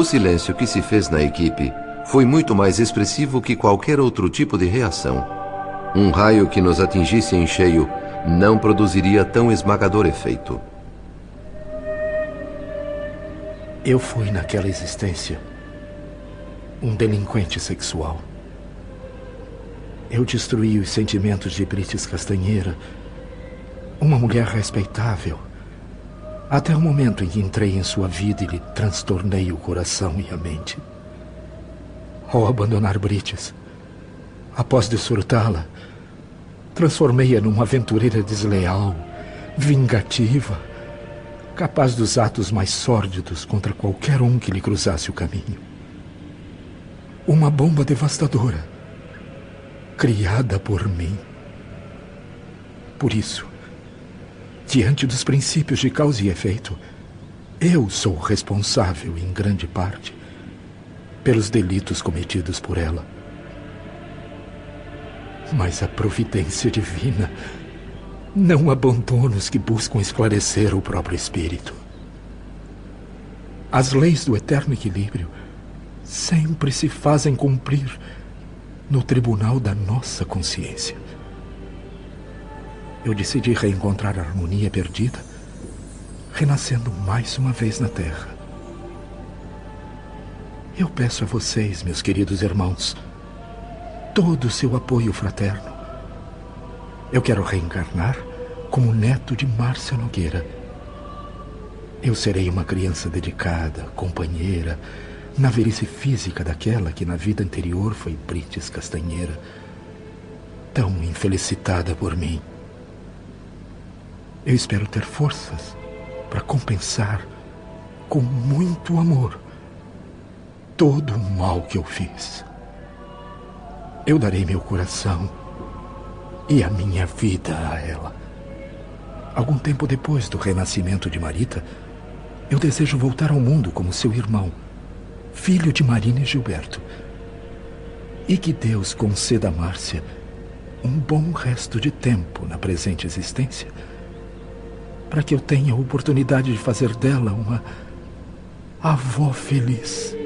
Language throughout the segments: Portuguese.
O silêncio que se fez na equipe foi muito mais expressivo que qualquer outro tipo de reação. Um raio que nos atingisse em cheio não produziria tão esmagador efeito. Eu fui naquela existência um delinquente sexual. Eu destruí os sentimentos de Brites Castanheira, uma mulher respeitável, até o momento em que entrei em sua vida e lhe transtornei o coração e a mente. Ao abandonar Brites, após desfrutá-la, transformei-a numa aventureira desleal, vingativa, capaz dos atos mais sórdidos contra qualquer um que lhe cruzasse o caminho. Uma bomba devastadora, criada por mim. Por isso, diante dos princípios de causa e efeito, eu sou responsável, em grande parte, pelos delitos cometidos por ela. Mas a providência divina não abandona os que buscam esclarecer o próprio espírito. As leis do eterno equilíbrio sempre se fazem cumprir no tribunal da nossa consciência. Eu decidi reencontrar a harmonia perdida, renascendo mais uma vez na Terra. Eu peço a vocês, meus queridos irmãos, todo o seu apoio fraterno. Eu quero reencarnar como neto de Márcia Nogueira. Eu serei uma criança dedicada, companheira, na velhice física daquela que na vida anterior foi Brites Castanheira, tão infelicitada por mim. Eu espero ter forças para compensar com muito amor todo o mal que eu fiz. Eu darei meu coração e a minha vida a ela. Algum tempo depois do renascimento de Marita, eu desejo voltar ao mundo como seu irmão, filho de Marina e Gilberto. E que Deus conceda a Márcia um bom resto de tempo na presente existência, para que eu tenha a oportunidade de fazer dela uma avó feliz.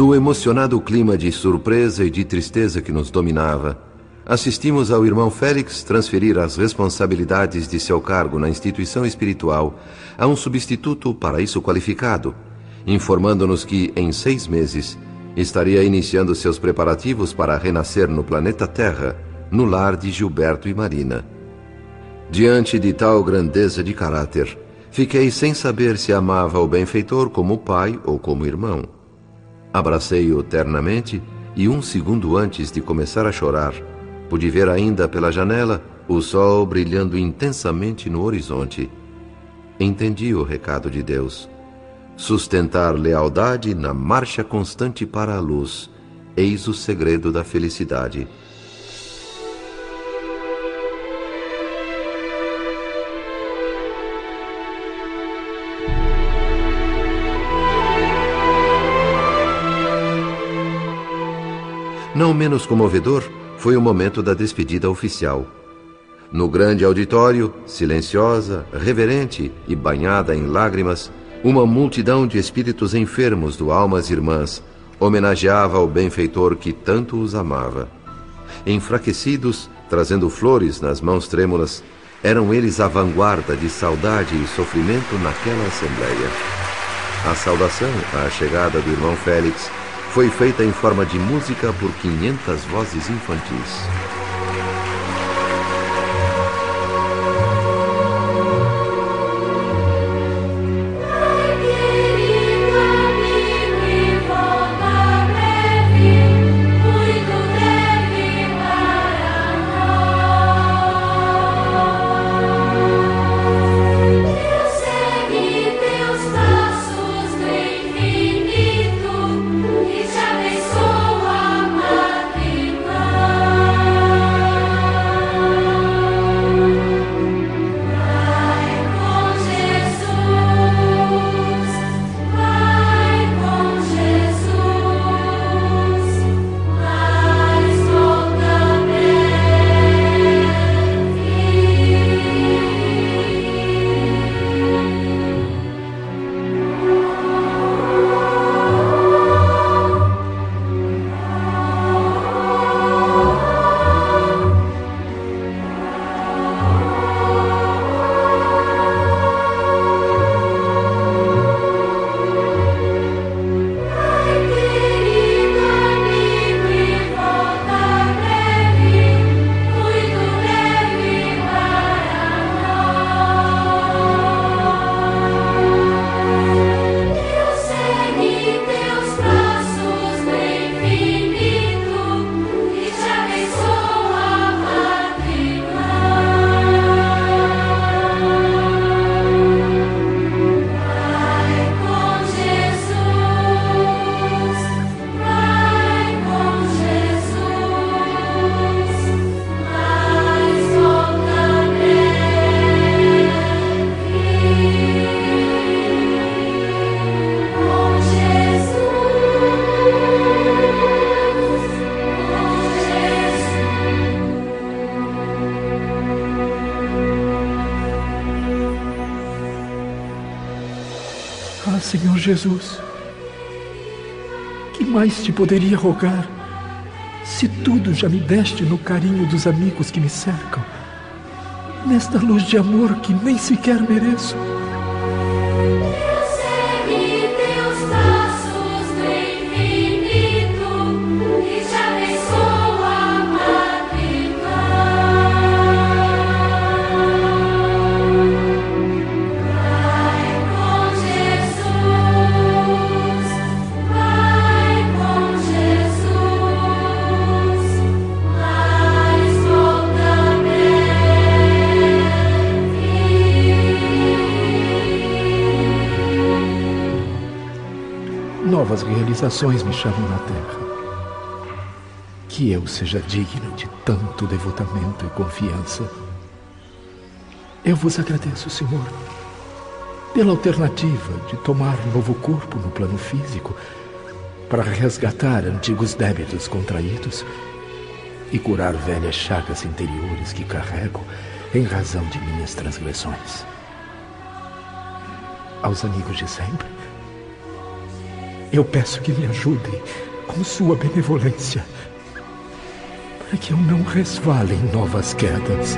No emocionado clima de surpresa e de tristeza que nos dominava, assistimos ao irmão Félix transferir as responsabilidades de seu cargo na instituição espiritual a um substituto para isso qualificado, informando-nos que, em seis meses, estaria iniciando seus preparativos para renascer no planeta Terra, no lar de Gilberto e Marina. Diante de tal grandeza de caráter, fiquei sem saber se amava o benfeitor como pai ou como irmão. Abracei-o ternamente e um segundo antes de começar a chorar, pude ver ainda pela janela o sol brilhando intensamente no horizonte. Entendi o recado de Deus. Sustentar lealdade na marcha constante para a luz, eis o segredo da felicidade. Não menos comovedor foi o momento da despedida oficial. No grande auditório, silenciosa, reverente e banhada em lágrimas, uma multidão de espíritos enfermos do Almas Irmãs homenageava o benfeitor que tanto os amava. Enfraquecidos, trazendo flores nas mãos trêmulas, eram eles a vanguarda de saudade e sofrimento naquela assembleia. A saudação à chegada do irmão Félix foi feita em forma de música por 500 vozes infantis. Jesus, que mais te poderia rogar se tudo já me deste no carinho dos amigos que me cercam, nesta luz de amor que nem sequer mereço? Novas realizações me chamam na terra. Que eu seja digno de tanto devotamento e confiança. Eu vos agradeço, Senhor, pela alternativa de tomar novo corpo no plano físico para resgatar antigos débitos contraídos e curar velhas chagas interiores que carrego em razão de minhas transgressões. Aos amigos de sempre, eu peço que me ajudem com sua benevolência, para que eu não resvale em novas quedas.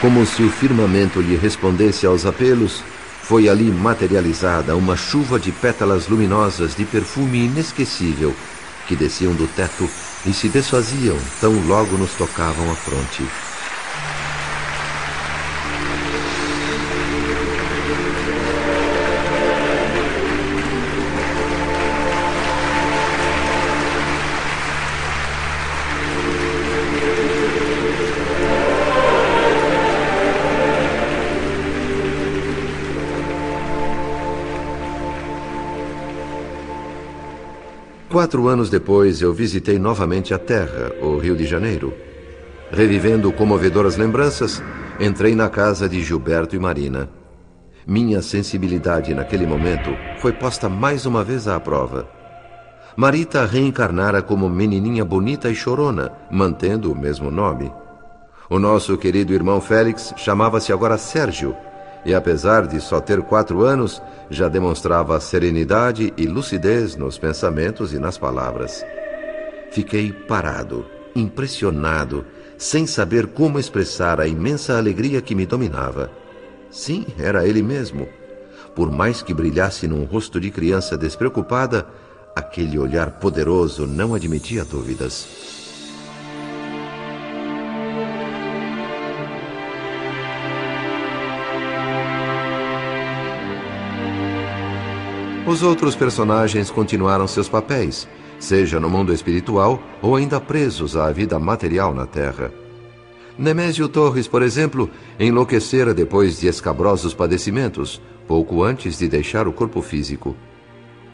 Como se o firmamento lhe respondesse aos apelos, foi ali materializada uma chuva de pétalas luminosas de perfume inesquecível que desciam do teto e se desfaziam tão logo nos tocavam a fronte. Quatro anos depois, eu visitei novamente a Terra, o Rio de Janeiro. Revivendo comovedoras lembranças, entrei na casa de Gilberto e Marina. Minha sensibilidade naquele momento foi posta mais uma vez à prova. Marita reencarnara como menininha bonita e chorona, mantendo o mesmo nome. O nosso querido irmão Félix chamava-se agora Sérgio e, apesar de só ter quatro anos, já demonstrava serenidade e lucidez nos pensamentos e nas palavras. Fiquei parado, impressionado, sem saber como expressar a imensa alegria que me dominava. Sim, era ele mesmo. Por mais que brilhasse num rosto de criança despreocupada, aquele olhar poderoso não admitia dúvidas. Os outros personagens continuaram seus papéis, seja no mundo espiritual ou ainda presos à vida material na Terra. Nemésio Torres, por exemplo, enlouquecera depois de escabrosos padecimentos, pouco antes de deixar o corpo físico.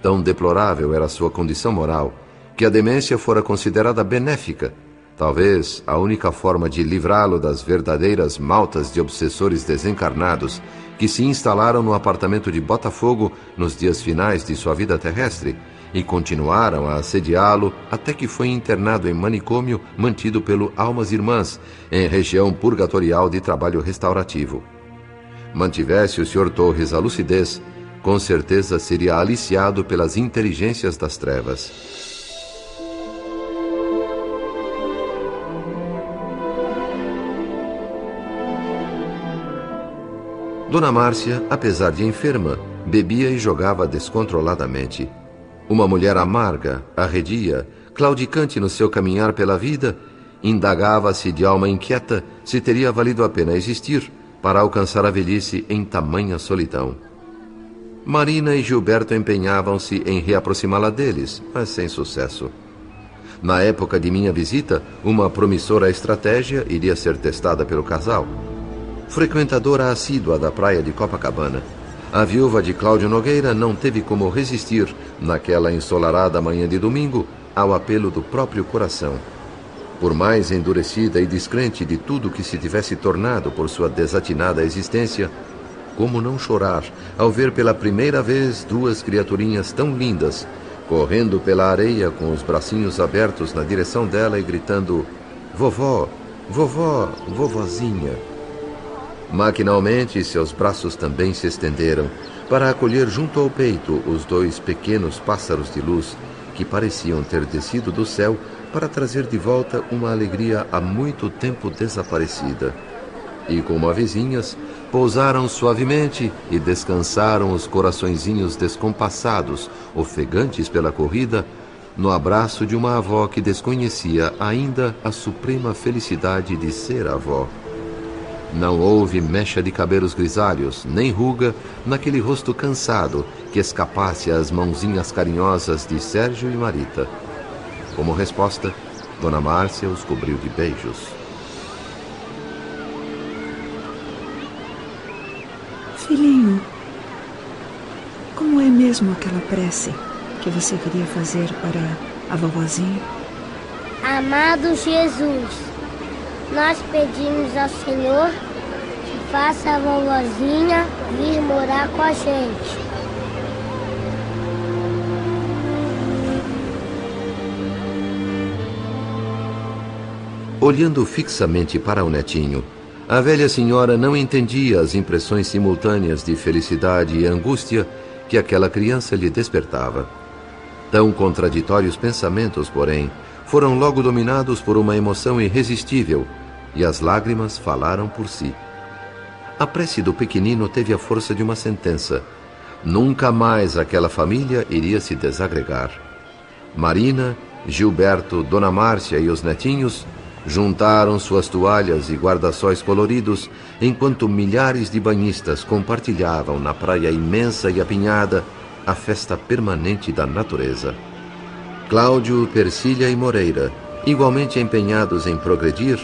Tão deplorável era sua condição moral que a demência fora considerada benéfica, talvez a única forma de livrá-lo das verdadeiras maltas de obsessores desencarnados que se instalaram no apartamento de Botafogo nos dias finais de sua vida terrestre e continuaram a assediá-lo até que foi internado em manicômio mantido pelo Almas Irmãs, em região purgatorial de trabalho restaurativo. Mantivesse o Sr. Torres a lucidez, com certeza seria aliciado pelas inteligências das trevas. Dona Márcia, apesar de enferma, bebia e jogava descontroladamente. Uma mulher amarga, arredia, claudicante no seu caminhar pela vida, indagava-se de alma inquieta se teria valido a pena existir para alcançar a velhice em tamanha solidão. Marina e Gilberto empenhavam-se em reaproximá-la deles, mas sem sucesso. Na época de minha visita, uma promissora estratégia iria ser testada pelo casal frequentadora assídua da praia de Copacabana. A viúva de Cláudio Nogueira não teve como resistir, naquela ensolarada manhã de domingo, ao apelo do próprio coração. Por mais endurecida e descrente de tudo que se tivesse tornado por sua desatinada existência, como não chorar ao ver pela primeira vez duas criaturinhas tão lindas, correndo pela areia com os bracinhos abertos na direção dela e gritando: Vovó, vovó, vovozinha. Maquinalmente, seus braços também se estenderam para acolher junto ao peito os dois pequenos pássaros de luz que pareciam ter descido do céu para trazer de volta uma alegria há muito tempo desaparecida. E como avezinhas, pousaram suavemente e descansaram os coraçõezinhos descompassados, ofegantes pela corrida, no abraço de uma avó que desconhecia ainda a suprema felicidade de ser avó. Não houve mecha de cabelos grisalhos, nem ruga naquele rosto cansado que escapasse às mãozinhas carinhosas de Sérgio e Marita. Como resposta, Dona Márcia os cobriu de beijos. Filhinho, como é mesmo aquela prece que você queria fazer para a vovozinha? Amado Jesus, nós pedimos ao Senhor que faça a vovozinha vir morar com a gente. Olhando fixamente para o netinho, a velha senhora não entendia as impressões simultâneas de felicidade e angústia que aquela criança lhe despertava. Tão contraditórios pensamentos, porém, foram logo dominados por uma emoção irresistível e as lágrimas falaram por si. A prece do pequenino teve a força de uma sentença. Nunca mais aquela família iria se desagregar. Marina, Gilberto, Dona Márcia e os netinhos juntaram suas toalhas e guarda-sóis coloridos enquanto milhares de banhistas compartilhavam na praia imensa e apinhada a festa permanente da natureza. Cláudio, Persília e Moreira, igualmente empenhados em progredir,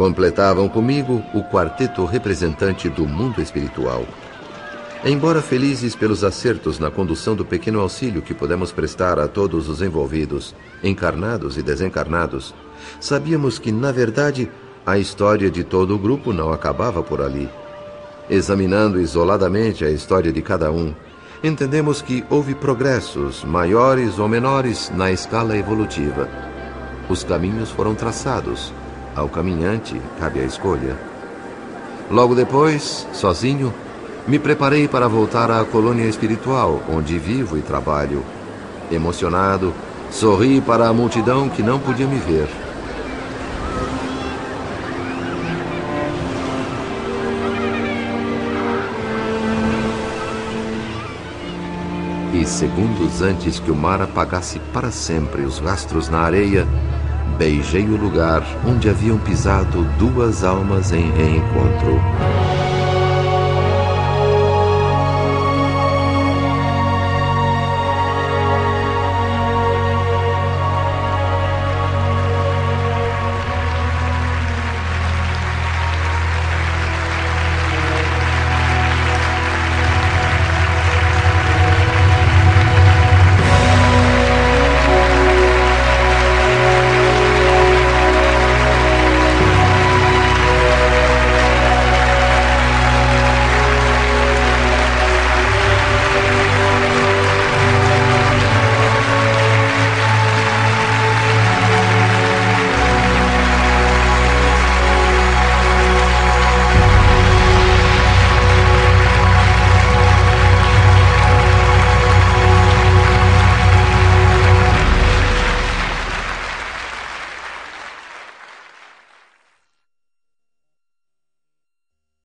Completavam comigo o quarteto representante do mundo espiritual. Embora felizes pelos acertos na condução do pequeno auxílio que pudemos prestar a todos os envolvidos, encarnados e desencarnados, sabíamos que, na verdade, a história de todo o grupo não acabava por ali. Examinando isoladamente a história de cada um, entendemos que houve progressos, maiores ou menores, na escala evolutiva. Os caminhos foram traçados, ao caminhante cabe a escolha. Logo depois, sozinho, me preparei para voltar à colônia espiritual, onde vivo e trabalho. Emocionado, sorri para a multidão que não podia me ver. E segundos antes que o mar apagasse para sempre os rastros na areia, beijei o lugar onde haviam pisado duas almas em reencontro.